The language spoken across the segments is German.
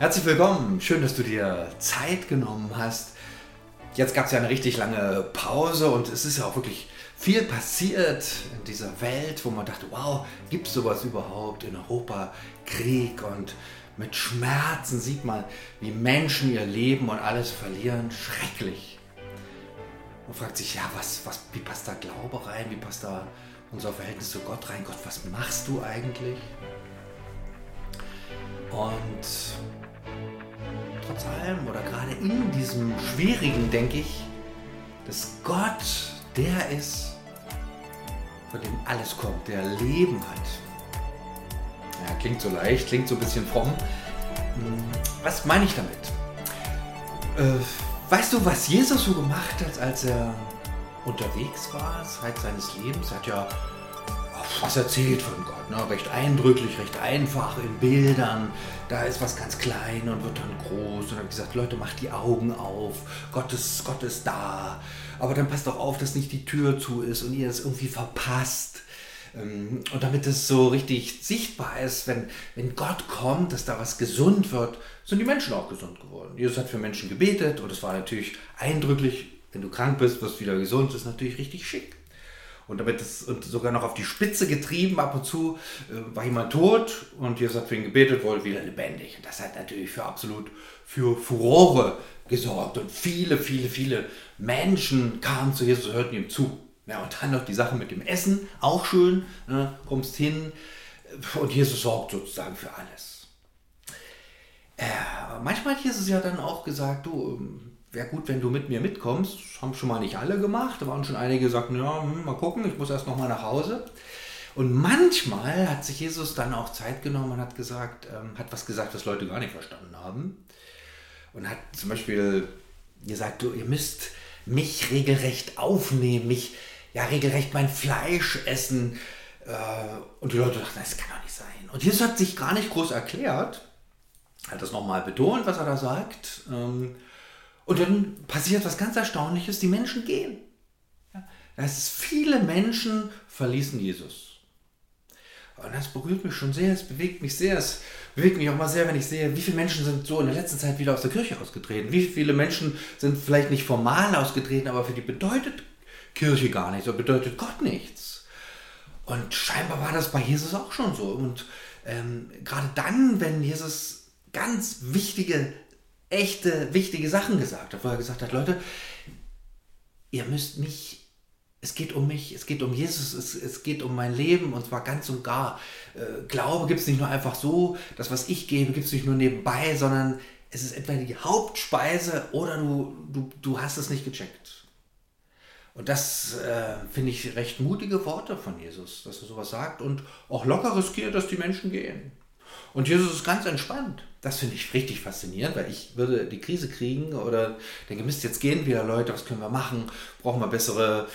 Herzlich willkommen, schön, dass du dir Zeit genommen hast. Jetzt gab es ja eine richtig lange Pause und es ist ja auch wirklich viel passiert in dieser Welt, wo man dachte, wow, gibt es sowas überhaupt in Europa? Krieg und mit Schmerzen sieht man, wie Menschen ihr Leben und alles verlieren. Schrecklich. Man fragt sich, ja, was, was, wie passt da Glaube rein? Wie passt da unser Verhältnis zu Gott rein? Gott, was machst du eigentlich? Und trotz allem oder gerade in diesem Schwierigen denke ich, dass Gott der ist, von dem alles kommt, der Leben hat. Ja, klingt so leicht, klingt so ein bisschen fromm. Hm, was meine ich damit? Äh, weißt du, was Jesus so gemacht hat, als er unterwegs war, Zeit seines Lebens? Er hat ja was erzählt von Gott. Ne? Recht eindrücklich, recht einfach in Bildern. Da ist was ganz klein und wird dann groß. Und dann gesagt, Leute, macht die Augen auf. Gott ist, Gott ist da. Aber dann passt doch auf, dass nicht die Tür zu ist und ihr das irgendwie verpasst. Ähm, und damit es so richtig sichtbar ist, wenn, wenn Gott kommt, dass da was gesund wird, sind die Menschen auch gesund geworden. Jesus hat für Menschen gebetet und es war natürlich eindrücklich. Wenn du krank bist, wirst du wieder gesund, das ist natürlich richtig schick. Und damit es und sogar noch auf die Spitze getrieben, ab und zu äh, war jemand tot und Jesus hat für ihn gebetet, wurde wieder lebendig. Und das hat natürlich für absolut für Furore gesorgt. Und viele, viele, viele Menschen kamen zu Jesus und hörten ihm zu. Ja, und dann noch die Sache mit dem Essen, auch schön, ne, kommst hin und Jesus sorgt sozusagen für alles. Äh, manchmal hat Jesus ja dann auch gesagt, du, ähm, wäre gut, wenn du mit mir mitkommst. Das haben schon mal nicht alle gemacht. Da waren schon einige, die sagten, ja, hm, mal gucken, ich muss erst noch mal nach Hause. Und manchmal hat sich Jesus dann auch Zeit genommen und hat gesagt, ähm, hat was gesagt, was Leute gar nicht verstanden haben. Und hat zum Beispiel gesagt, du, ihr müsst mich regelrecht aufnehmen, mich, ja, regelrecht mein Fleisch essen. Äh, und die Leute dachten, das kann doch nicht sein. Und Jesus hat sich gar nicht groß erklärt, hat das nochmal betont, was er da sagt. Ähm, und dann passiert was ganz Erstaunliches, die Menschen gehen. Das ist, viele Menschen verließen Jesus. Und das berührt mich schon sehr, es bewegt mich sehr, es bewegt mich auch mal sehr, wenn ich sehe, wie viele Menschen sind so in der letzten Zeit wieder aus der Kirche ausgetreten. Wie viele Menschen sind vielleicht nicht formal ausgetreten, aber für die bedeutet Kirche gar nichts oder bedeutet Gott nichts. Und scheinbar war das bei Jesus auch schon so. Und ähm, gerade dann, wenn Jesus ganz wichtige echte, wichtige Sachen gesagt hat, wo er gesagt hat, Leute, ihr müsst mich, es geht um mich, es geht um Jesus, es, es geht um mein Leben und zwar ganz und gar. Äh, Glaube gibt es nicht nur einfach so, das, was ich gebe, gibt es nicht nur nebenbei, sondern es ist entweder die Hauptspeise oder du, du, du hast es nicht gecheckt. Und das äh, finde ich recht mutige Worte von Jesus, dass er sowas sagt und auch locker riskiert, dass die Menschen gehen. Und Jesus ist ganz entspannt. Das finde ich richtig faszinierend, weil ich würde die Krise kriegen oder denke, Mist, jetzt gehen wieder Leute, was können wir machen? Brauchen wir bessere,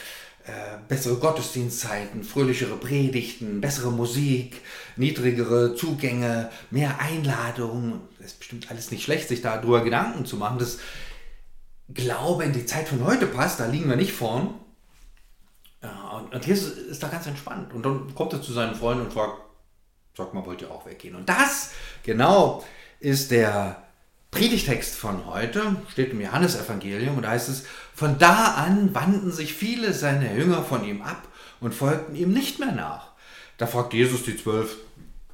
äh, bessere Gottesdienstzeiten, fröhlichere Predigten, bessere Musik, niedrigere Zugänge, mehr Einladungen. Das ist bestimmt alles nicht schlecht, sich darüber Gedanken zu machen. Das Glaube in die Zeit von heute passt, da liegen wir nicht vorn. Ja, und Jesus ist da ganz entspannt. Und dann kommt er zu seinen Freunden und fragt, Sag mal, wollt ihr auch weggehen? Und das genau ist der Predigtext von heute, steht im Johannesevangelium und da heißt es, von da an wandten sich viele seiner Jünger von ihm ab und folgten ihm nicht mehr nach. Da fragt Jesus die Zwölf,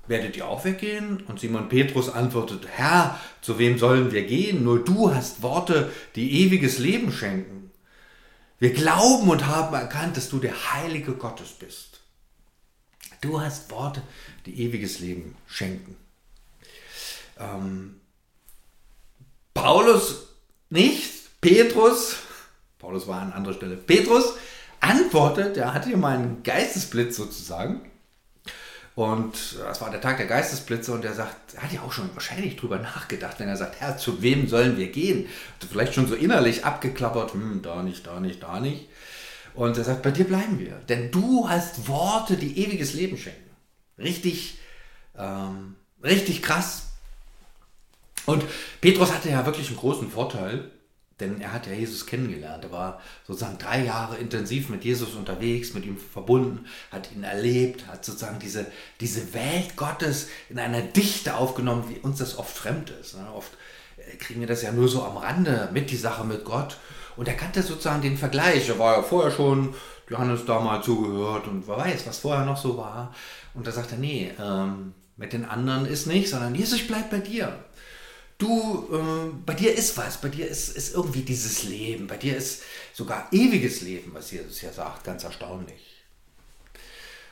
werdet ihr auch weggehen? Und Simon Petrus antwortet, Herr, zu wem sollen wir gehen? Nur du hast Worte, die ewiges Leben schenken. Wir glauben und haben erkannt, dass du der Heilige Gottes bist. Du hast Worte, die ewiges Leben schenken. Ähm, Paulus nicht, Petrus, Paulus war an anderer Stelle, Petrus antwortet, er hatte hier mal einen Geistesblitz sozusagen. Und das war der Tag der Geistesblitze und er sagt, er hat ja auch schon wahrscheinlich drüber nachgedacht, wenn er sagt, Herr, zu wem sollen wir gehen? Hat vielleicht schon so innerlich abgeklappert, hm, da nicht, da nicht, da nicht. Und er sagt, bei dir bleiben wir, denn du hast Worte, die ewiges Leben schenken. Richtig, ähm, richtig krass. Und Petrus hatte ja wirklich einen großen Vorteil. Denn er hat ja Jesus kennengelernt. Er war sozusagen drei Jahre intensiv mit Jesus unterwegs, mit ihm verbunden, hat ihn erlebt, hat sozusagen diese, diese Welt Gottes in einer Dichte aufgenommen, wie uns das oft fremd ist. Ne? Oft äh, kriegen wir das ja nur so am Rande mit, die Sache mit Gott. Und er kannte sozusagen den Vergleich. Er war ja vorher schon Johannes da mal zugehört und wer weiß, was vorher noch so war. Und da sagt er, nee, ähm, mit den anderen ist nicht, sondern Jesus, ich bleib bei dir du, äh, bei dir ist was, bei dir ist, ist irgendwie dieses Leben, bei dir ist sogar ewiges Leben, was Jesus ja sagt, ganz erstaunlich.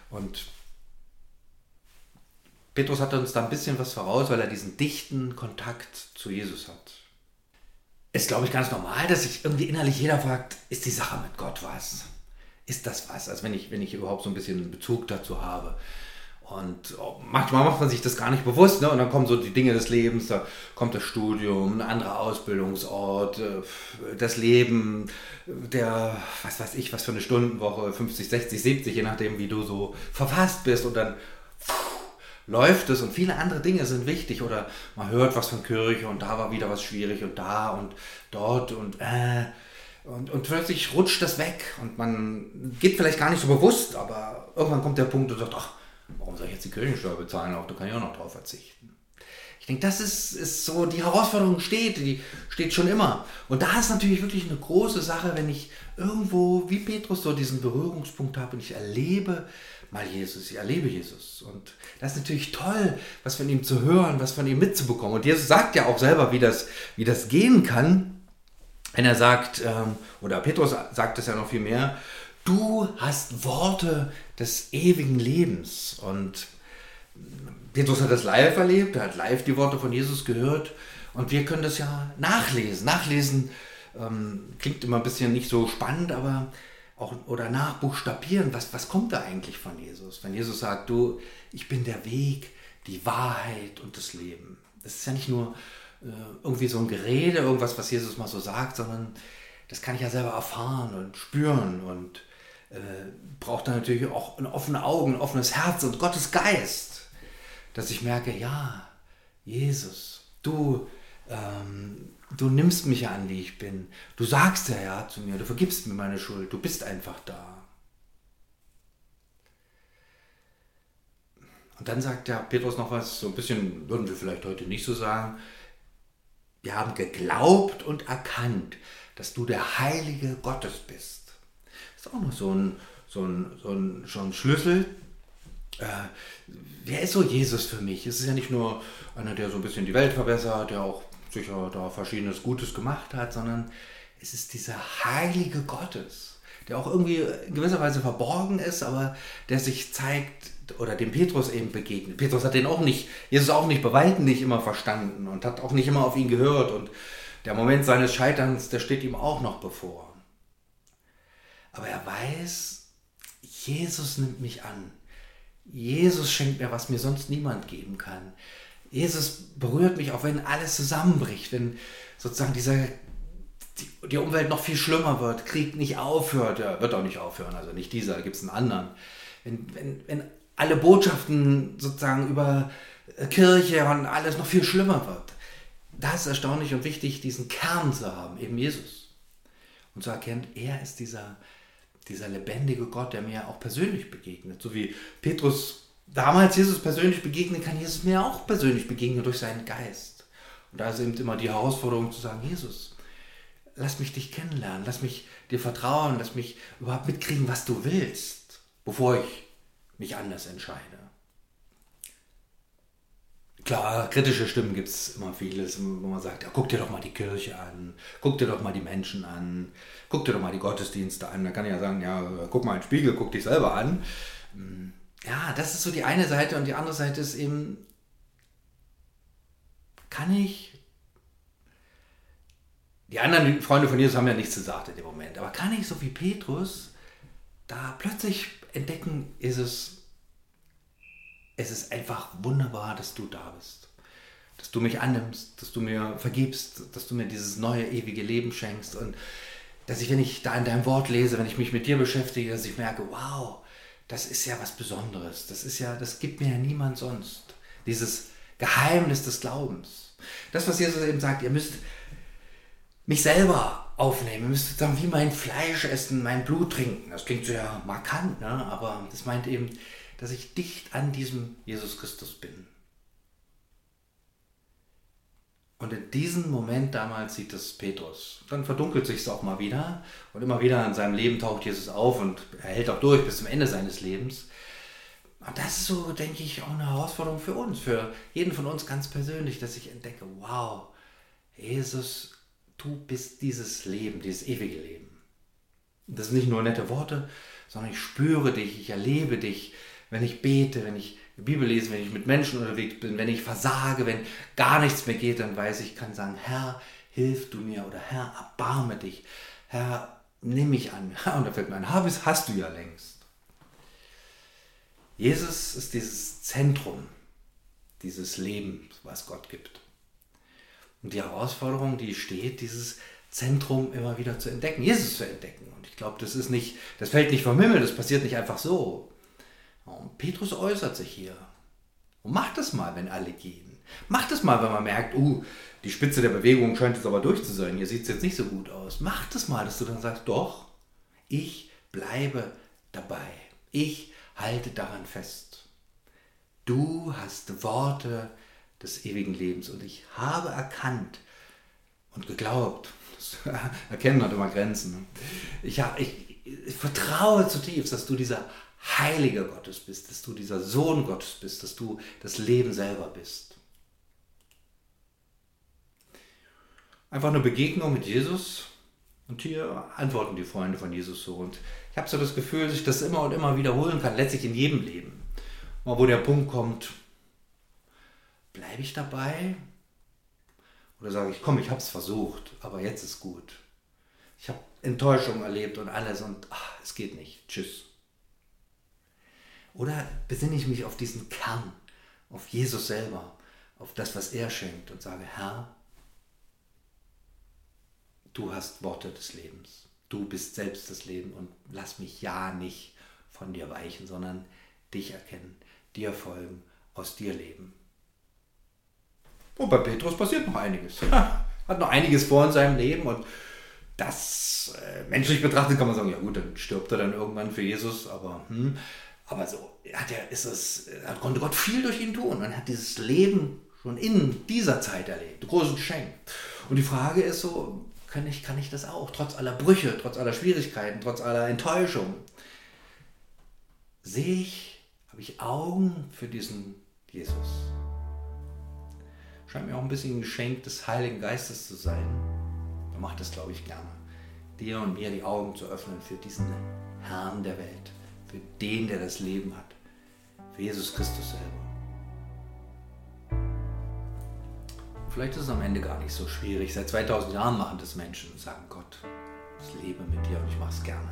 Und Petrus hat uns da ein bisschen was voraus, weil er diesen dichten Kontakt zu Jesus hat. Ist, glaube ich, ganz normal, dass sich irgendwie innerlich jeder fragt, ist die Sache mit Gott was? Ist das was? Also wenn ich, wenn ich überhaupt so ein bisschen Bezug dazu habe. Manchmal macht man sich das gar nicht bewusst, ne? Und dann kommen so die Dinge des Lebens, da kommt das Studium, ein anderer Ausbildungsort, äh, das Leben, der, was weiß ich, was für eine Stundenwoche, 50, 60, 70, je nachdem, wie du so verfasst bist. Und dann pfuh, läuft es und viele andere Dinge sind wichtig. Oder man hört was von Kirche und da war wieder was schwierig und da und dort und äh. Und, und plötzlich rutscht das weg und man geht vielleicht gar nicht so bewusst, aber irgendwann kommt der Punkt und sagt, ach, warum soll ich jetzt die Kirchensteuer bezahlen? Auch da kann ich auch noch drauf verzichten. Ich denke, das ist, ist so, die Herausforderung steht, die steht schon immer. Und da ist natürlich wirklich eine große Sache, wenn ich irgendwo, wie Petrus, so diesen Berührungspunkt habe und ich erlebe mal Jesus, ich erlebe Jesus. Und das ist natürlich toll, was von ihm zu hören, was von ihm mitzubekommen. Und Jesus sagt ja auch selber, wie das, wie das gehen kann, wenn er sagt, ähm, oder Petrus sagt es ja noch viel mehr, du hast Worte des ewigen Lebens. Und Petrus hat das live erlebt, er hat live die Worte von Jesus gehört und wir können das ja nachlesen. Nachlesen ähm, klingt immer ein bisschen nicht so spannend, aber auch oder nachbuchstabieren, was, was kommt da eigentlich von Jesus? Wenn Jesus sagt, du, ich bin der Weg, die Wahrheit und das Leben. Das ist ja nicht nur äh, irgendwie so ein Gerede, irgendwas, was Jesus mal so sagt, sondern das kann ich ja selber erfahren und spüren und äh, braucht dann natürlich auch offene Augen, ein offenes Herz und Gottes Geist, dass ich merke, ja, Jesus, du, ähm, du nimmst mich an, wie ich bin. Du sagst ja ja zu mir, du vergibst mir meine Schuld, du bist einfach da. Und dann sagt der Petrus noch was, so ein bisschen würden wir vielleicht heute nicht so sagen. Wir haben geglaubt und erkannt, dass du der Heilige Gottes bist ist auch noch so ein, so ein, so ein, ein Schlüssel. Äh, wer ist so Jesus für mich? Es ist ja nicht nur einer, der so ein bisschen die Welt verbessert, der auch sicher da verschiedenes Gutes gemacht hat, sondern es ist dieser Heilige Gottes, der auch irgendwie in gewisser Weise verborgen ist, aber der sich zeigt oder dem Petrus eben begegnet. Petrus hat den auch nicht, Jesus auch nicht bei nicht immer verstanden und hat auch nicht immer auf ihn gehört und der Moment seines Scheiterns, der steht ihm auch noch bevor. Aber er weiß, Jesus nimmt mich an. Jesus schenkt mir, was mir sonst niemand geben kann. Jesus berührt mich, auch wenn alles zusammenbricht, wenn sozusagen dieser, die, die Umwelt noch viel schlimmer wird, Krieg nicht aufhört, ja, wird auch nicht aufhören, also nicht dieser, gibt es einen anderen. Wenn, wenn, wenn alle Botschaften sozusagen über Kirche und alles noch viel schlimmer wird, da ist erstaunlich und wichtig, diesen Kern zu haben, eben Jesus. Und zu erkennen, er ist dieser dieser lebendige Gott, der mir auch persönlich begegnet. So wie Petrus damals Jesus persönlich begegnet, kann Jesus mir auch persönlich begegnen durch seinen Geist. Und da ist eben immer die Herausforderung zu sagen, Jesus, lass mich dich kennenlernen, lass mich dir vertrauen, lass mich überhaupt mitkriegen, was du willst, bevor ich mich anders entscheide. Klar, kritische Stimmen gibt es immer vieles, wo man sagt, ja, guck dir doch mal die Kirche an, guck dir doch mal die Menschen an, guck dir doch mal die Gottesdienste an. Da kann ich ja sagen, ja, guck mal in den Spiegel, guck dich selber an. Hm, ja, das ist so die eine Seite und die andere Seite ist eben, kann ich, die anderen Freunde von Jesus haben ja nichts gesagt in dem Moment, aber kann ich so wie Petrus da plötzlich entdecken, ist es es ist einfach wunderbar, dass du da bist. Dass du mich annimmst, dass du mir vergibst, dass du mir dieses neue, ewige Leben schenkst und dass ich, wenn ich da in deinem Wort lese, wenn ich mich mit dir beschäftige, dass ich merke, wow, das ist ja was Besonderes. Das ist ja, das gibt mir ja niemand sonst. Dieses Geheimnis des Glaubens. Das, was Jesus eben sagt, ihr müsst mich selber aufnehmen. Ihr müsst sagen, wie mein Fleisch essen, mein Blut trinken. Das klingt sehr markant, ne? aber das meint eben, dass ich dicht an diesem Jesus Christus bin. Und in diesem Moment damals sieht es Petrus. Dann verdunkelt sich es auch mal wieder. Und immer wieder in seinem Leben taucht Jesus auf und er hält auch durch bis zum Ende seines Lebens. Und das ist so, denke ich, auch eine Herausforderung für uns, für jeden von uns ganz persönlich, dass ich entdecke, wow, Jesus, du bist dieses Leben, dieses ewige Leben. Das sind nicht nur nette Worte, sondern ich spüre dich, ich erlebe dich, wenn ich bete, wenn ich die Bibel lese, wenn ich mit Menschen unterwegs bin, wenn ich versage, wenn gar nichts mehr geht, dann weiß ich, kann sagen, Herr, hilf du mir oder Herr, erbarme dich. Herr, nimm mich an. Und da fällt mir ein, Habis hast du ja längst. Jesus ist dieses Zentrum dieses Lebens, was Gott gibt. Und die Herausforderung, die steht, dieses Zentrum immer wieder zu entdecken, Jesus zu entdecken. Und ich glaube, das ist nicht, das fällt nicht vom Himmel, das passiert nicht einfach so. Und Petrus äußert sich hier. Und macht es mal, wenn alle gehen. Macht es mal, wenn man merkt, uh, die Spitze der Bewegung scheint jetzt aber durch zu sein. Hier sieht es jetzt nicht so gut aus. Macht es mal, dass du dann sagst, doch, ich bleibe dabei. Ich halte daran fest. Du hast Worte des ewigen Lebens und ich habe erkannt und geglaubt. Das Erkennen hat immer Grenzen. Ne? Ich, ich, ich vertraue zutiefst, dass du dieser Heiliger Gottes bist, dass du dieser Sohn Gottes bist, dass du das Leben selber bist. Einfach eine Begegnung mit Jesus und hier antworten die Freunde von Jesus so. Und ich habe so das Gefühl, dass ich das immer und immer wiederholen kann, letztlich in jedem Leben. Mal wo der Punkt kommt, bleibe ich dabei? Oder sage ich, komm, ich habe es versucht, aber jetzt ist gut. Ich habe Enttäuschung erlebt und alles und ach, es geht nicht. Tschüss. Oder besinne ich mich auf diesen Kern, auf Jesus selber, auf das, was er schenkt und sage, Herr, du hast Worte des Lebens. Du bist selbst das Leben und lass mich ja nicht von dir weichen, sondern dich erkennen, dir folgen, aus dir leben. Und bei Petrus passiert noch einiges. Hat noch einiges vor in seinem Leben und das äh, menschlich betrachtet kann man sagen, ja gut, dann stirbt er dann irgendwann für Jesus, aber hm, aber so hat er, ist es, konnte Gott viel durch ihn tun und hat dieses Leben schon in dieser Zeit erlebt, großen Geschenk. Und die Frage ist so, kann ich, kann ich das auch, trotz aller Brüche, trotz aller Schwierigkeiten, trotz aller Enttäuschung? Sehe ich, habe ich Augen für diesen Jesus? Scheint mir auch ein bisschen ein Geschenk des Heiligen Geistes zu sein. Er macht das, glaube ich, gerne. Dir und mir die Augen zu öffnen für diesen Herrn der Welt für den, der das Leben hat, für Jesus Christus selber. Vielleicht ist es am Ende gar nicht so schwierig. Seit 2000 Jahren machen das Menschen und sagen, Gott, ich lebe mit dir und ich mache es gerne.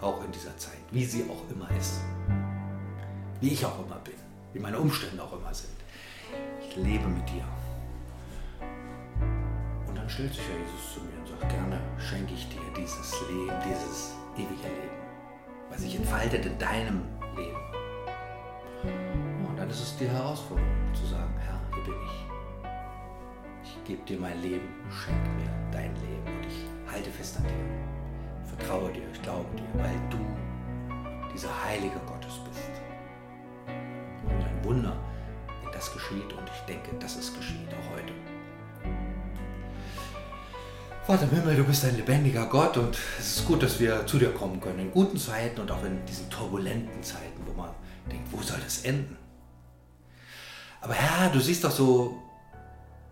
Auch in dieser Zeit, wie sie auch immer ist. Wie ich auch immer bin, wie meine Umstände auch immer sind. Ich lebe mit dir. Und dann stellt sich ja Jesus zu mir und sagt, gerne schenke ich dir dieses Leben, dieses ewige Leben entfaltet in deinem Leben. Und dann ist es die Herausforderung zu sagen, Herr, hier bin ich. Ich gebe dir mein Leben, schenke mir dein Leben und ich halte fest an dir. Vertraue dir, ich glaube dir, weil du dieser Heilige Gottes bist. Und ein Wunder, wenn das geschieht und ich denke, dass es geschieht auch heute. Vater im Himmel, du bist ein lebendiger Gott und es ist gut, dass wir zu dir kommen können. In guten Zeiten und auch in diesen turbulenten Zeiten, wo man denkt, wo soll das enden? Aber Herr, du siehst doch so,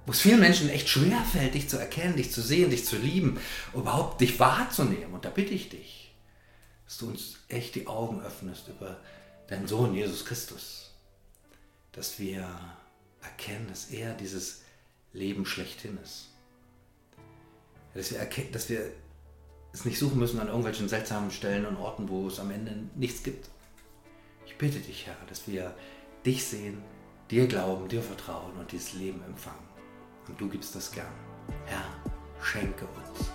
wo es vielen Menschen echt schwer fällt, dich zu erkennen, dich zu sehen, dich zu lieben, überhaupt dich wahrzunehmen. Und da bitte ich dich, dass du uns echt die Augen öffnest über deinen Sohn Jesus Christus. Dass wir erkennen, dass er dieses Leben schlechthin ist dass wir, dass wir es nicht suchen müssen an irgendwelchen seltsamen Stellen und Orten, wo es am Ende nichts gibt. Ich bitte dich, Herr, dass wir dich sehen, dir glauben, dir vertrauen und dieses Leben empfangen. Und du gibst das gern. Herr, schenke uns